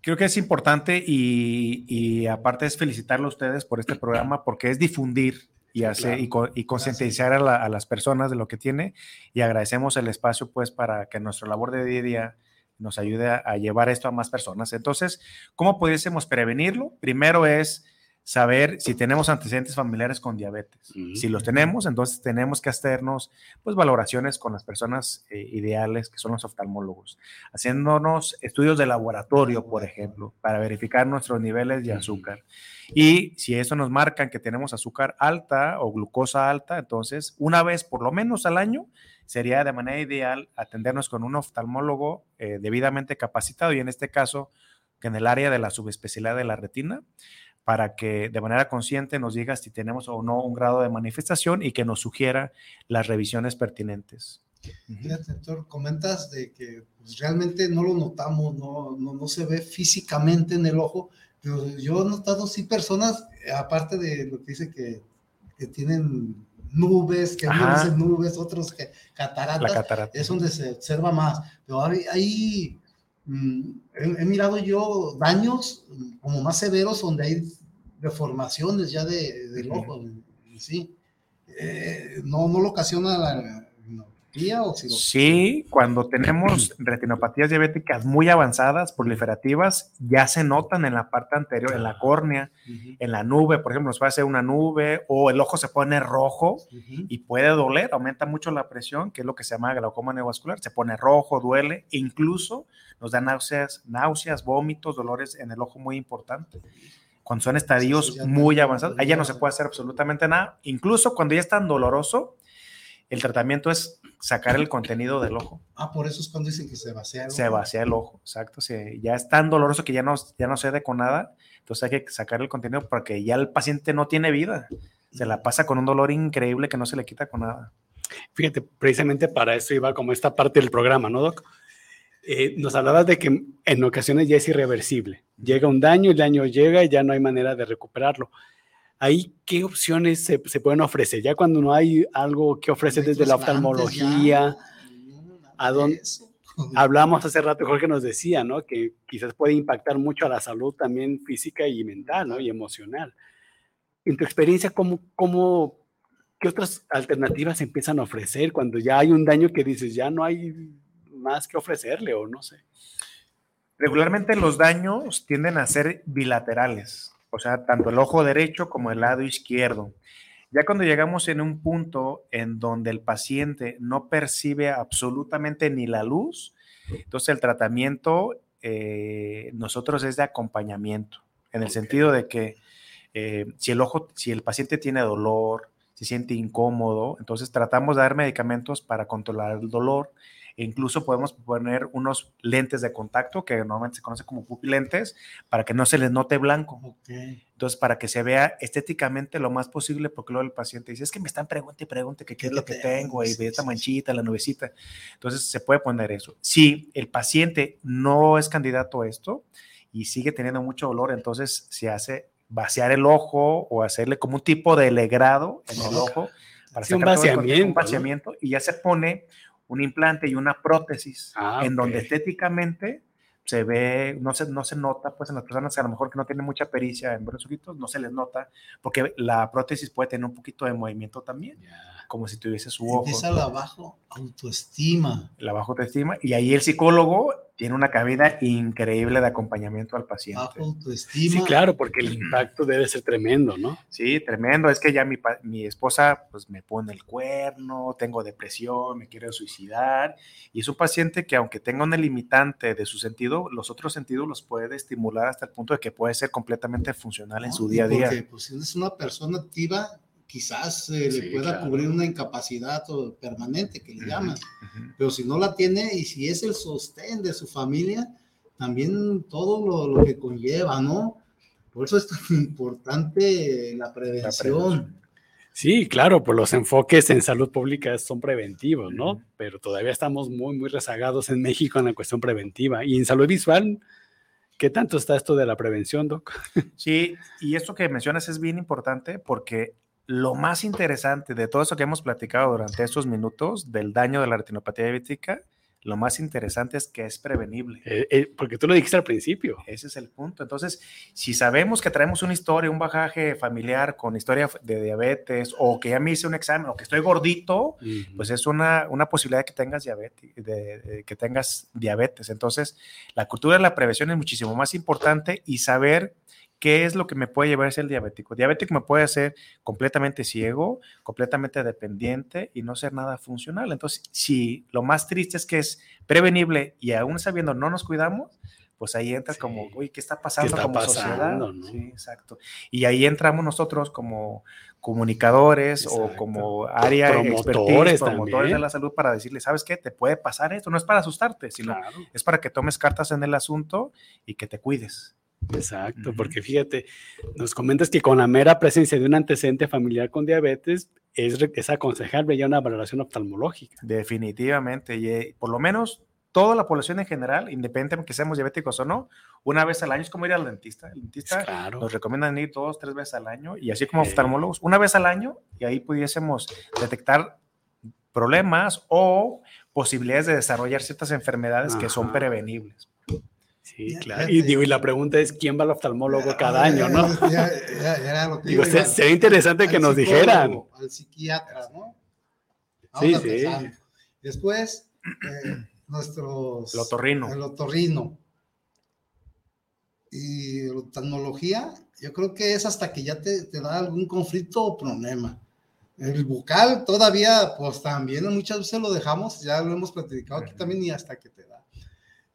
Creo que es importante y, y aparte es felicitarlo a ustedes por este programa porque es difundir y, hacer, Claro. y, co- y concientizar a, la- a las personas de lo que tiene y agradecemos el espacio pues para que nuestra labor de día a día nos ayude a, a llevar esto a más personas. Entonces, ¿cómo pudiésemos prevenirlo? Primero es saber si tenemos antecedentes familiares con diabetes. Si los tenemos, entonces tenemos que hacernos pues valoraciones con las personas eh, ideales que son los oftalmólogos haciéndonos estudios de laboratorio, por ejemplo, para verificar nuestros niveles de azúcar. Y si eso nos marcan que tenemos azúcar alta o glucosa alta, entonces una vez por lo menos al año sería de manera ideal atendernos con un oftalmólogo eh, debidamente capacitado y en este caso que en el área de la subespecialidad de la retina para que de manera consciente nos diga si tenemos o no un grado de manifestación y que nos sugiera las revisiones pertinentes. Fíjate, doctor, comentas de que pues, realmente no lo notamos, no, no, no se ve físicamente en el ojo, pero yo he notado sí personas, eh, aparte de lo que dice que, que tienen nubes, que Ajá. unos dicen nubes, otros que La cataratas, catarata. es donde se observa más. Pero hay, hay, mm, he, he mirado yo daños mm, como más severos donde hay deformaciones ya de, del ojo. Sí. Eh, no, no lo ocasiona la retinopatía o si lo- Sí, cuando tenemos retinopatías diabéticas muy avanzadas, proliferativas, ya se notan en la parte anterior, en la córnea, en la nube, por ejemplo, nos puede hacer una nube o el ojo se pone rojo y puede doler, aumenta mucho la presión, que es lo que se llama glaucoma neovascular, se pone rojo, duele, incluso nos da náuseas, náuseas, vómitos, dolores en el ojo muy importante. Cuando son estadios Sí, sí, ya muy avanzados, ahí ya no se puede hacer absolutamente nada. Incluso cuando ya es tan doloroso, El tratamiento es sacar el contenido del ojo. Ah, por eso es cuando dicen que se vacía el Se ojo. vacía el ojo, exacto. se- ya es tan doloroso que ya no, ya no cede con nada. Entonces hay que sacar el contenido porque ya el paciente no tiene vida. Se la pasa con un dolor increíble que no se le quita con nada. Fíjate, precisamente para eso iba como esta parte del programa, ¿no, Doc? Eh, nos hablabas de que en ocasiones ya es irreversible. Llega un daño, el daño llega y ya no hay manera de recuperarlo. Ahí, ¿qué opciones se, se pueden ofrecer? Ya cuando no hay algo que ofrece desde la oftalmología, a dónde... Hablamos hace rato, Jorge nos decía, ¿no? Que quizás puede impactar mucho a la salud también física y mental, ¿no? Y emocional. En tu experiencia, ¿cómo, cómo, ¿qué otras alternativas empiezan a ofrecer cuando ya hay un daño que dices, ya no hay más que ofrecerle o no sé? Regularmente los daños tienden a ser bilaterales, o sea, tanto el ojo derecho como el lado izquierdo. Ya cuando llegamos en un punto en donde el paciente no percibe absolutamente ni la luz, entonces el tratamiento eh, nosotros es de acompañamiento, en el sentido de que eh, si el ojo, si el paciente tiene dolor, se siente incómodo, entonces tratamos de dar medicamentos para controlar el dolor. Incluso podemos poner unos lentes de contacto que normalmente se conocen como pupilentes para que no se les note blanco. Entonces, para que se vea estéticamente lo más posible, porque luego el paciente dice, es que me están preguntando y pregunte que qué es lo que tengo y ve esta manchita, la nubecita. Entonces, se puede poner eso. Si el paciente no es candidato a esto y sigue teniendo mucho dolor, entonces se hace vaciar el ojo o hacerle como un tipo de legrado en el ojo para Sí, un vaciamiento, un ¿no? vaciamiento y ya se pone un implante y una prótesis Ah, en donde estéticamente se ve, no se, no se nota, pues en las personas que a lo mejor que no tienen mucha pericia en ver los ojitos, no se les nota, porque la prótesis puede tener un poquito de movimiento también, como si tuviese su ojo. Empieza la bajo autoestima. La baja autoestima, y ahí el psicólogo tiene una cabida increíble de acompañamiento al paciente. Bajo autoestima. Sí, claro, porque el impacto debe ser tremendo, ¿no? Sí, tremendo. Es que ya mi, mi esposa pues me pone el cuerno, tengo depresión, me quiero suicidar. Y es un paciente que aunque tenga una limitante de su sentido, los otros sentidos los puede estimular hasta el punto de que puede ser completamente funcional en ¿no? su Y día a día. Porque pues, si es una persona activa, quizás eh, Sí, le pueda claro. cubrir una incapacidad o permanente que le llaman. Pero si no la tiene y si es el sostén de su familia, también todo lo, lo que conlleva, ¿no? Por eso es tan importante la prevención. Sí, claro, pues los enfoques en salud pública son preventivos, ¿no? Pero todavía estamos muy, muy rezagados en México en la cuestión preventiva. Y en salud visual, ¿qué tanto está esto de la prevención, Doc? Sí, y esto que mencionas es bien importante porque lo más interesante de todo eso que hemos platicado durante estos minutos del daño de la retinopatía diabética, lo más interesante es que es prevenible. Eh, eh, porque tú lo dijiste al principio. Ese es el punto. Entonces, si sabemos que traemos una historia, un bajaje familiar con historia de diabetes, o que ya me hice un examen, o que estoy gordito, pues es una, una posibilidad que tengas diabetes, de, de que tengas diabetes. Entonces, la cultura de la prevención es muchísimo más importante y saber qué es lo que me puede llevar a ser diabético. Diabético me puede hacer completamente ciego, completamente dependiente y no ser nada funcional. Entonces, si lo más triste es que es prevenible y aún sabiendo no nos cuidamos, pues ahí entra como, uy, ¿qué está pasando está como pasando, sociedad? no? Sí, exacto. Y ahí entramos nosotros como comunicadores o como área Promotores promotores también. de la salud para decirle, ¿sabes qué? Te puede pasar esto. No es para asustarte, sino es para que tomes cartas en el asunto y que te cuides. Exacto, porque fíjate, nos comentas que con la mera presencia de un antecedente familiar con diabetes es, es aconsejable ya una valoración oftalmológica. Definitivamente. Y eh, por lo menos toda la población en general, independientemente de que seamos diabéticos o no, una vez al año es como ir al dentista. El dentista nos recomiendan ir dos, tres veces al año y así como oftalmólogos, una vez al año y ahí pudiésemos detectar problemas o posibilidades de desarrollar ciertas enfermedades que son prevenibles. Sí, claro. Y digo, y la pregunta es quién va al oftalmólogo cada año, ¿no? Digo, se- sería interesante Al que nos dijeran. Al psiquiatra, ¿no? Sí, sí. Después, eh, nuestros. El otorrino. El otorrino. Y la oftalmología, yo creo que es hasta que ya te, te da algún conflicto o problema. El bucal todavía, pues también muchas veces lo dejamos, ya lo hemos platicado aquí también, y hasta que te da.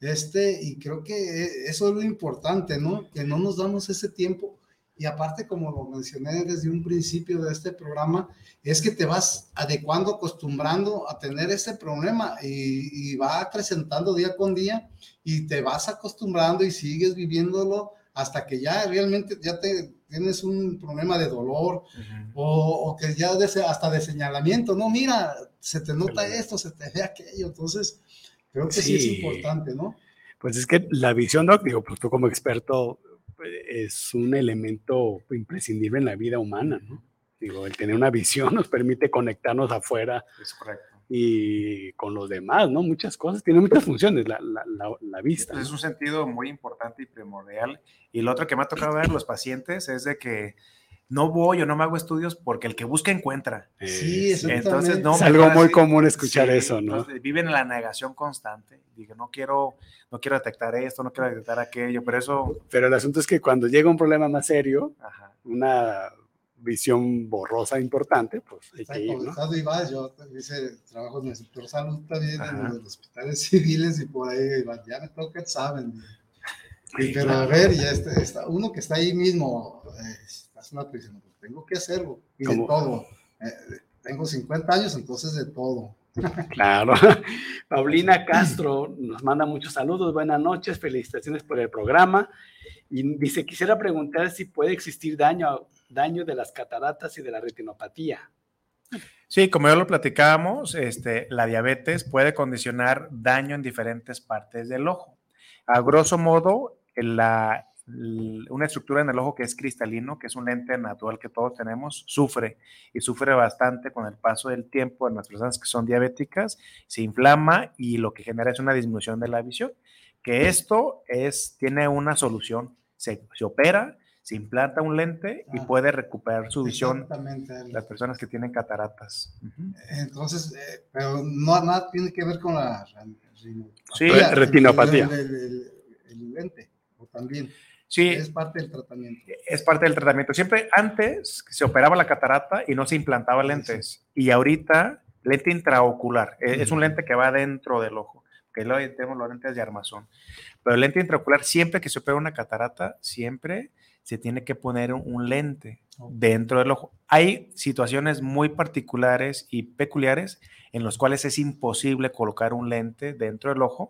Este, y creo que eso es lo importante, ¿no? Que no nos damos ese tiempo. Y aparte, como lo mencioné desde un principio de este programa, es que te vas adecuando, acostumbrando a tener ese problema y, y va acrecentando día con día y te vas acostumbrando y sigues viviéndolo hasta que ya realmente ya te tienes un problema de dolor o, o que ya de hasta de señalamiento, no, mira, se te nota esto, se te ve aquello, entonces creo que sí, es importante, ¿no? Pues es que la visión, Doc, digo, pues tú como experto, es un elemento imprescindible en la vida humana, ¿no? Digo, el tener una visión nos permite conectarnos afuera Es correcto. y con los demás, ¿no? Muchas cosas, tiene muchas funciones la, la- la- la vista. Es un sentido muy importante y primordial. Y lo otro que me ha tocado ver los pacientes es de que no voy o no me hago estudios porque el que busca encuentra. Sí. Entonces, no es me algo muy así. común escuchar Sí, eso, ¿no? entonces, viven en la negación constante. Digo, no quiero, no quiero detectar esto, no quiero detectar aquello, pero eso, Pero el asunto es que cuando llega un problema más serio, ajá, una visión borrosa importante, pues hay Está que ir, ¿no? yo hice trabajo en el sector salud también, Ajá. en los hospitales civiles y por ahí, ya me toca, saben. Y, Sí, pero a ver, ya está, está- uno que está ahí mismo, eh, pues, tengo que hacerlo, y de todo. Eh, tengo 50 años, entonces de todo. Claro. Paulina Castro nos manda muchos saludos, buenas noches, felicitaciones por el programa. Y dice, quisiera preguntar si puede existir daño, daño de las cataratas y de la retinopatía. Sí, como ya lo platicábamos, este, la diabetes puede condicionar daño en diferentes partes del ojo. A grosso modo, la- una estructura en el ojo que es cristalino, que es un lente natural que todos tenemos, sufre y sufre bastante con el paso del tiempo en las personas que son diabéticas, se inflama y lo que genera es una disminución de la visión. Que esto es, tiene una solución, se, se opera, se implanta un lente y Ah. puede recuperar su visión Exactamente. las personas que tienen cataratas. Entonces, eh, pero no nada tiene que ver con la retinopatía. Sí. Re- retinopatía. El, el- el- el lente, o también. Sí, Es parte del tratamiento. es parte del tratamiento. Siempre antes se operaba la catarata y no se implantaba lentes. Y ahorita, lente intraocular. eh, Es un lente que va dentro del ojo, que lo tenemos los lentes de armazón. Pero el lente intraocular, siempre que se opera una catarata, siempre se tiene que poner un, lente dentro del ojo. Hay situaciones muy particulares y peculiares en los cuales es imposible colocar un lente dentro del ojo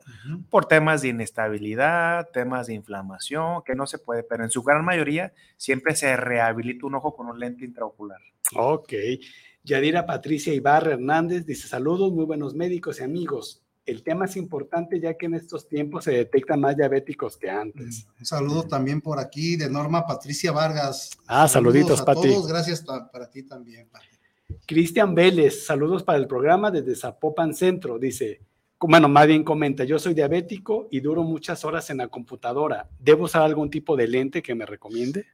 por temas de inestabilidad, temas de inflamación, que no se puede, pero en su gran mayoría siempre se rehabilita un ojo con un lente intraocular. Ok. Yadira Patricia Ibarra Hernández dice, saludos, muy buenos médicos y amigos. El tema es importante ya que en estos tiempos se detectan más diabéticos que antes. Un saludo también por aquí de Norma Patricia Vargas. Ah, saluditos, a Pati. todos, gracias pa- para ti también, Pati. Cristian Vélez, saludos para el programa desde Zapopan Centro. Dice, bueno, más bien comenta, yo soy diabético y duro muchas horas en la computadora. ¿Debo usar algún tipo de lente que me recomiende?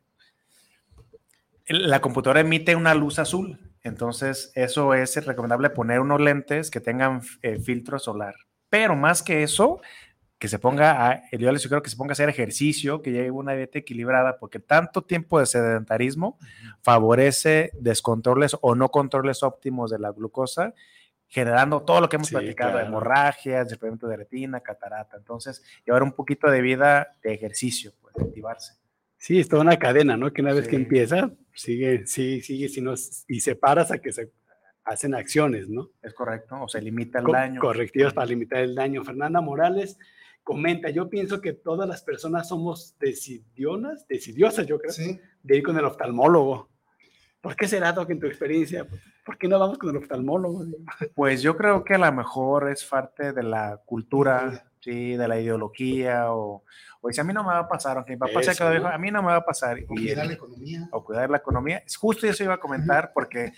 La computadora emite una luz azul, entonces eso es recomendable poner unos lentes que tengan eh, filtro solar. Pero más que eso, que se ponga a, yo les sugiero que se ponga a hacer ejercicio, que lleve una dieta equilibrada, porque tanto tiempo de sedentarismo favorece descontroles o no controles óptimos de la glucosa, generando todo lo que hemos Sí, platicado, claro. hemorragias, desprendimiento de retina, catarata. Entonces, llevar un poquito de vida de ejercicio, pues, activarse. Sí, es toda una cadena, ¿no? Que una vez que empieza, sigue, sigue, sigue, si no, y se para hasta que se hacen acciones, ¿no? Es correcto, o se limita el Co- daño. Correctivas para limitar el daño. Fernanda Morales comenta, yo pienso que todas las personas somos decidionas, decidiosas, yo creo, Sí, de ir con el oftalmólogo. ¿Por qué será, Doc, en tu experiencia? ¿Por qué no vamos con el oftalmólogo? Pues yo creo que a lo mejor es parte de la cultura, sí, de la ideología, o, o dice, a mí no me va a pasar, aunque mi papá se Eso, quedó ¿no? dijo, a mí no me va a pasar. o Y cuidar el- la economía. o cuidar la economía. Es Justo eso iba a comentar, porque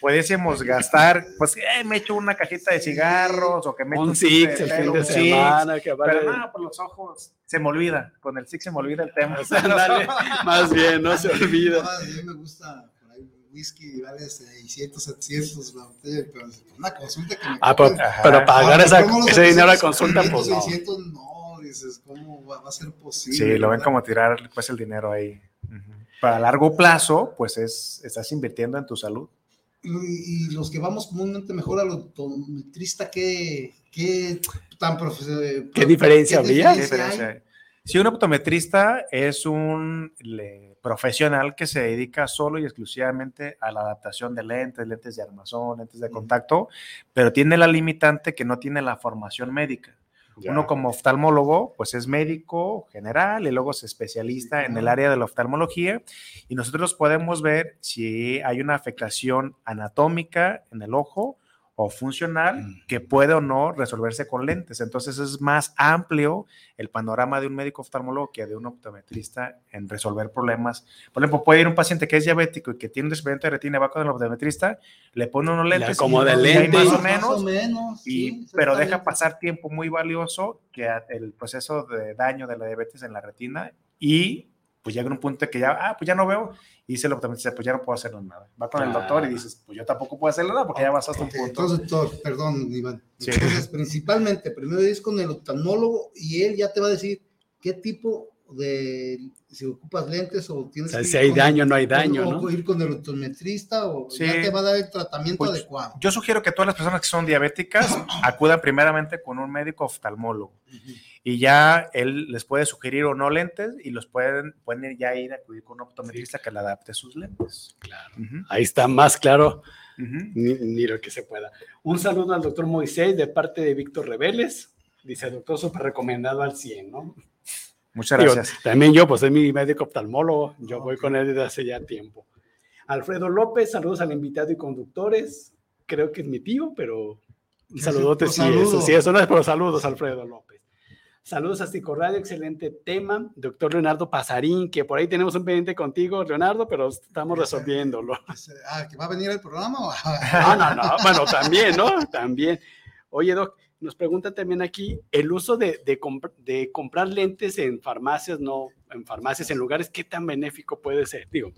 pudiésemos gastar, pues eh, me echo una cajita de cigarros, o que me echo Un six el fin de un Six, semana, que vale- Pero no, por los ojos se me olvida, con el Six se me olvida el tema. Ándale, más bien, no se olvida. A mí me gusta whisky, vale 600, 700 la botella, pero una consulta que me Ah, pero, pero pagar Ah, esa- ¿cómo los ese dinero a 700, consulta, 500, pues no. 600, no, dices, ¿cómo va, va a ser posible? Sí, lo ven verdad? como tirar pues el dinero ahí. Ujú. Para largo plazo, pues es, estás invirtiendo en tu salud. Y, y los que vamos comúnmente mejor al optometrista, ¿qué, qué tan profe- ¿Qué diferencia? ¿Qué diferencia hay? diferencia hay? Sí, un optometrista es un le- profesional que se dedica solo y exclusivamente a la adaptación de lentes, lentes de armazón, lentes de contacto, pero tiene la limitante que no tiene la formación médica. Ya. Uno como oftalmólogo, pues es médico general y luego es especialista en el área de la oftalmología y nosotros podemos ver si hay una afectación anatómica en el ojo o funcional que puede o no resolverse con lentes. Entonces es más amplio el panorama de un médico oftalmólogo que de un optometrista en resolver problemas. Por ejemplo, puede ir un paciente que es diabético y que tiene un descubrimiento de retina y va con el optometrista, le pone unos lentes y hay lente. más o Más o menos, y, sí, pero deja pasar tiempo muy valioso que el proceso de daño de la diabetes en la retina y pues llega un punto que ya, ah, pues ya no veo, y dice el optometrista, pues ya no puedo hacerle nada. Va con el doctor y dices, pues yo tampoco puedo hacerle nada porque ya vas hasta un punto. Entonces, doctor, perdón, Iván. Sí. Entonces, principalmente, primero es con el oftalmólogo y él ya te va a decir qué tipo de, si ocupas lentes o tienes O sea, que si ir hay con- daño, no hay daño, o ¿no? ir con el optometrista o Sí. ya te va a dar el tratamiento Pues, adecuado. Yo sugiero que todas las personas que son diabéticas acudan primeramente con un médico oftalmólogo y ya él les puede sugerir o no lentes y los pueden, pueden ya ir a acudir con un optometrista que le adapte sus lentes. Claro. Ahí está más claro, ni, ni lo que se pueda. Un saludo al doctor Moisés de parte de Víctor Reveles. Dice, doctor, súper recomendado al 100, ¿no? Muchas gracias. también yo, pues soy mi médico oftalmólogo, yo voy con él desde hace ya tiempo. Alfredo López, saludos al invitado y conductores. Creo que es mi tío, pero un Sí, saludote, sí, saludo. eso, sí, eso no es, pero saludos, Alfredo López. Saludos a Psicoradio, excelente tema. Doctor Leonardo Pasarín, que por ahí tenemos un pendiente contigo, Leonardo, pero estamos resolviéndolo. Ah, ¿que va a venir el programa? o- No, no, no, bueno, también, ¿no? También. Oye, Doc, nos preguntan también aquí el uso de, de, comp- de comprar lentes en farmacias, no, en farmacias, en lugares, ¿qué tan benéfico puede ser? Digo,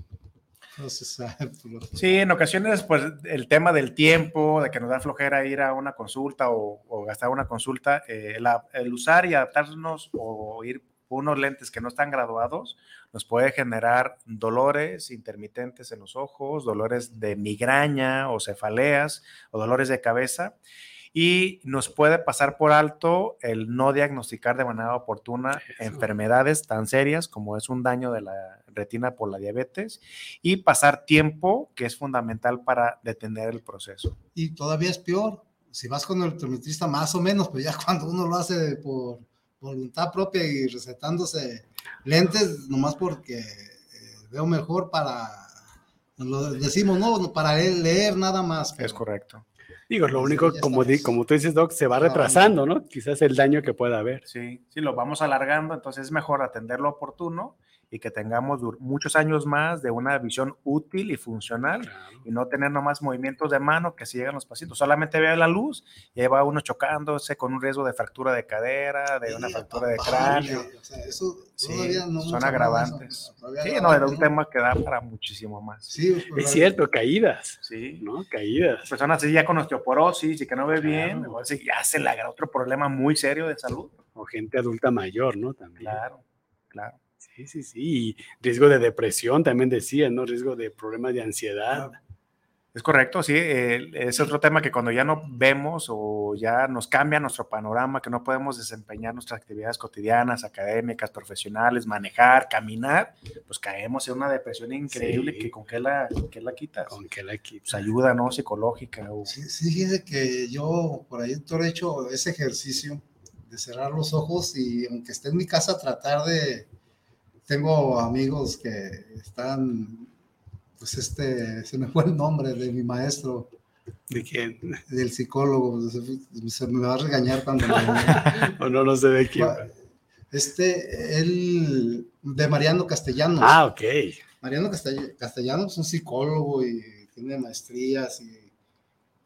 pues, Sí, en ocasiones, pues el tema del tiempo, de que nos da flojera ir a una consulta o, o gastar una consulta, eh, la- el usar y adaptarnos o ir unos lentes que no están graduados nos puede generar dolores intermitentes en los ojos, dolores de migraña o cefaleas o dolores de cabeza. Y nos puede pasar por alto el no diagnosticar de manera oportuna enfermedades tan serias como es un daño de la retina por la diabetes y pasar tiempo, que es fundamental para detener el proceso. y todavía es peor. Si vas con el optometrista, más o menos, pero ya cuando uno lo hace por voluntad propia y recetándose lentes, nomás porque eh, veo mejor para, lo decimos, no, para leer, nada más. Es correcto. Digo, lo Sí, único, como, di- como tú dices, Doc, se va retrasando, ¿no? Quizás el daño que pueda haber. Sí, sí, lo vamos alargando, entonces es mejor atenderlo oportuno y que tengamos muchos años más de una visión útil y funcional y no tener nomás movimientos de mano que si llegan los pacientes, solamente vea la luz y ahí va uno chocándose con un riesgo de fractura de cadera, de una Sí, fractura de cráneo. o sea, eso Sí, no son agravantes. Sí, no, era un tema que da para muchísimo más. Sí, pues, Es cierto, caídas, Sí. ¿no? Caídas. Personas así ya con osteoporosis y que no ve bien, Claro. igual sí, ya se le agarra otro problema muy serio de salud. O gente adulta mayor, ¿no? También. Claro, claro. Sí, sí, sí. Y riesgo de depresión también decía, ¿no? Riesgo de problemas de ansiedad. Es correcto, sí. eh, es otro tema que cuando ya no vemos o ya nos cambia nuestro panorama, que no podemos desempeñar nuestras actividades cotidianas, académicas, profesionales, manejar, caminar, pues caemos en una depresión increíble Sí. que con qué la, qué la quitas. Con que la quita. Pues ayuda, ¿no? Psicológica. o- Sí, sí, fíjese que yo por ahí he hecho ese ejercicio de cerrar los ojos y aunque esté en mi casa tratar de... Tengo amigos que están, pues este, se me fue el nombre de mi maestro, ¿De quién? del psicólogo, se, me va a regañar cuando me... o no, no sé de quién. Este, él, de Mariano Castellanos. Ah, ok. Mariano Castell- Castellanos es un psicólogo y tiene maestrías y,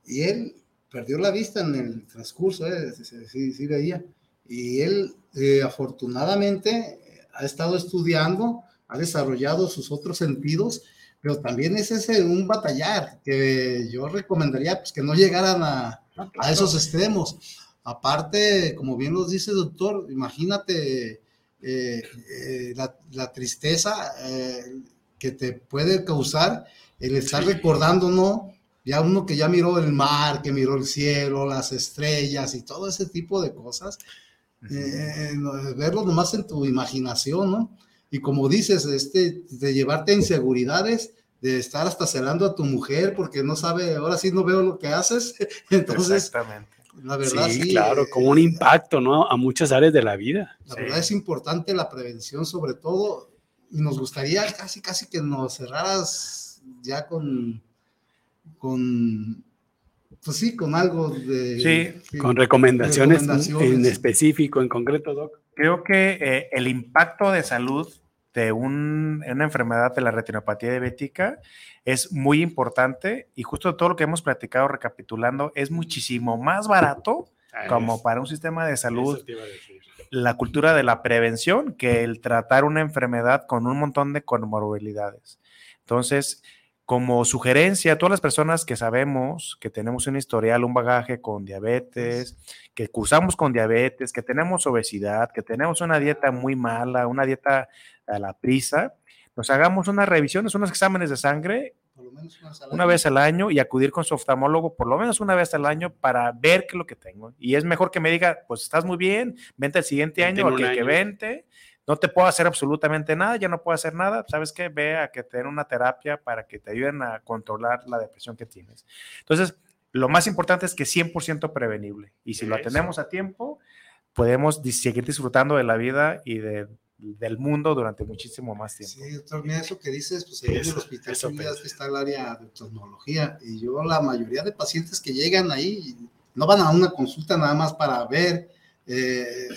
y él perdió la vista en el transcurso, eh, sí- sí- sí veía. Y él eh, afortunadamente ha estado estudiando, ha desarrollado sus otros sentidos, pero también es ese un batallar que yo recomendaría pues, que no llegaran a, a esos extremos. Aparte, como bien nos dice doctor, imagínate eh, eh, la, la tristeza eh, que te puede causar el estar recordando, ¿no? Ya uno que ya miró el mar, que miró el cielo, las estrellas y todo ese tipo de cosas, eh, eh, verlo nomás en tu imaginación, ¿no? Y como dices, este, de llevarte a inseguridades, de estar hasta celando a tu mujer porque no sabe, ahora sí no veo lo que haces. Entonces, Exactamente. la verdad sí. Sí, claro, eh, como un impacto, ¿no? A muchas áreas de la vida. La verdad es importante la prevención sobre todo y nos gustaría casi casi que nos cerraras ya con con pues sí, con algo de Sí, Con recomendaciones, recomendaciones. en específico, en concreto, Doc. Creo que eh, el impacto de salud de un- una enfermedad de la retinopatía diabética es muy importante y justo todo lo que hemos platicado recapitulando es muchísimo más barato como para un sistema de salud la cultura de la prevención que el tratar una enfermedad con un montón de comorbilidades. Entonces, como sugerencia, todas las personas que sabemos que tenemos un historial, un bagaje con diabetes, que cursamos con diabetes, que tenemos obesidad, que tenemos una dieta muy mala, una dieta a la prisa, nos hagamos unas revisiones, unos exámenes de sangre por lo menos una, una vez al año y acudir con su oftalmólogo por lo menos una vez al año para ver qué es lo que tengo. Y es mejor que me diga, pues estás muy bien, vente el siguiente Vente año, o que, que vente, no te puedo hacer absolutamente nada, ya no puedo hacer nada, ¿sabes qué? Ve a que te den una terapia para que te ayuden a controlar la depresión que tienes. Entonces, lo más importante es que es 100% prevenible. Y si lo atendemos a tiempo, podemos seguir disfrutando de la vida y de- del mundo durante muchísimo más tiempo. Sí, doctor, mira eso que dices, pues ahí en el hospital que está el área de oftalmología y yo la mayoría de pacientes que llegan ahí no van a una consulta nada más para ver eh,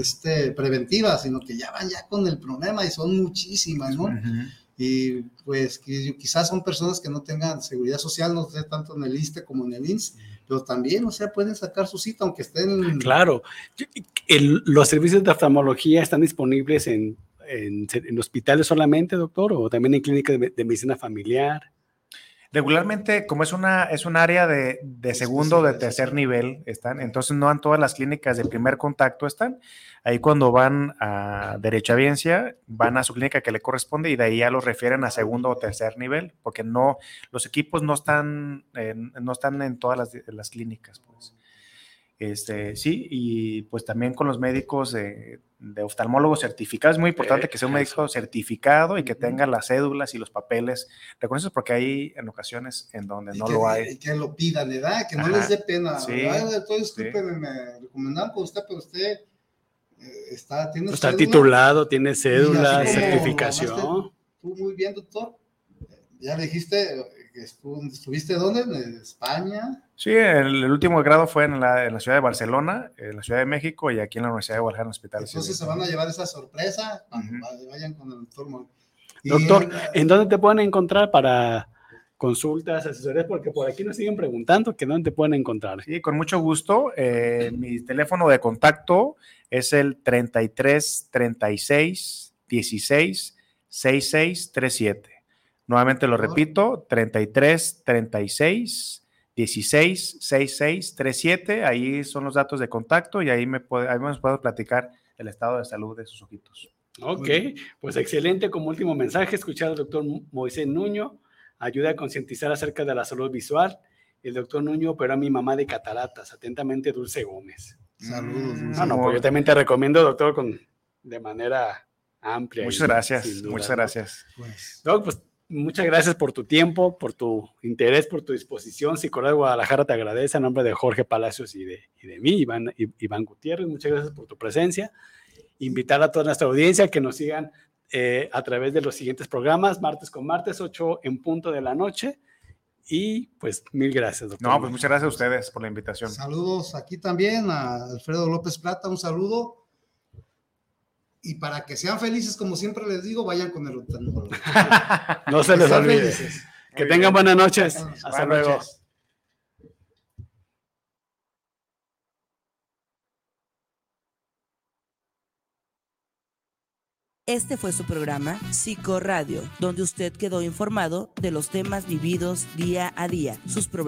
este, preventiva, sino que ya van ya con el problema y son muchísimas, ¿no? Y pues quizás son personas que no tengan seguridad social, no sé, tanto en el ISTE como en el INS, pero también, o sea, pueden sacar su cita aunque estén... Claro. El- ¿Los servicios de oftalmología están disponibles en, en, en hospitales solamente, doctor? ¿O también en clínicas de, de medicina familiar? Regularmente, como es una es un área de, de segundo o de tercer nivel, están, entonces no en todas las clínicas de primer contacto están. Ahí cuando van a derechohabiencia, van a su clínica que le corresponde y de ahí ya los refieren a segundo o tercer nivel, porque no, los equipos no están, en- no están en todas las, las clínicas, pues. Este, sí, y pues también con los médicos de, de oftalmólogos certificados. Es muy importante Eh, que sea un eso. médico certificado y que tenga las cédulas y los papeles reconocidos, porque hay en ocasiones en donde y no que, lo hay. y que lo pidan, ¿verdad? Que no Ajá. les dé pena. Sí, me recomendaron con usted, pero usted eh, está, tiene Está cédula? titulado, tiene cédula, certificación. Tú muy bien, doctor. Ya le dijiste estuviste dónde? En España. Sí, el, el último grado fue en la, en la ciudad de Barcelona, en la Ciudad de México y aquí en la Universidad de Guadalajara en el Hospital. Entonces se van a llevar esa sorpresa cuando va- vayan con el doctor. Mol- Y, Doctor, ¿en dónde te pueden encontrar para consultas, asesorías? Porque por aquí nos siguen preguntando que dónde te pueden encontrar. Sí, con mucho gusto. Eh, mi teléfono de contacto es el 33 36 16 66 37. Nuevamente lo repito, 33 36 16 66 37. Ahí son los datos de contacto y ahí me puede, ahí puedo platicar el estado de salud de sus ojitos. Ok, pues excelente. Como último mensaje, escuchar al doctor Moisés Nuño, ayuda a concientizar acerca de la salud visual. El doctor Nuño operó a mi mamá de cataratas. Atentamente, Dulce Gómez. Saludos. Mm, No, no, pues yo también te recomiendo, doctor, con, de manera amplia. Muchas y gracias, duda, muchas ¿no? gracias. Pues, Doc, pues muchas gracias por tu tiempo, por tu interés, por tu disposición. Psicología de Guadalajara te agradece a nombre de Jorge Palacios y de, y de mí, Iván, Iván Gutiérrez. Muchas gracias por tu presencia. Invitar a toda nuestra audiencia que nos sigan eh, a través de los siguientes programas, martes con martes, 8 en punto de la noche. Y pues mil gracias, doctor. No, pues muchas gracias a ustedes por la invitación. saludos aquí también a Alfredo López Plata, un saludo. Y para que sean felices, como siempre les digo, vayan con el oftalmólogo. No se les olvide. felices. Que Muy tengan bien. buenas noches. Hasta Buenas luego. noches. Este fue su programa Psicoradio, donde usted quedó informado de los temas vividos día a día, sus problemas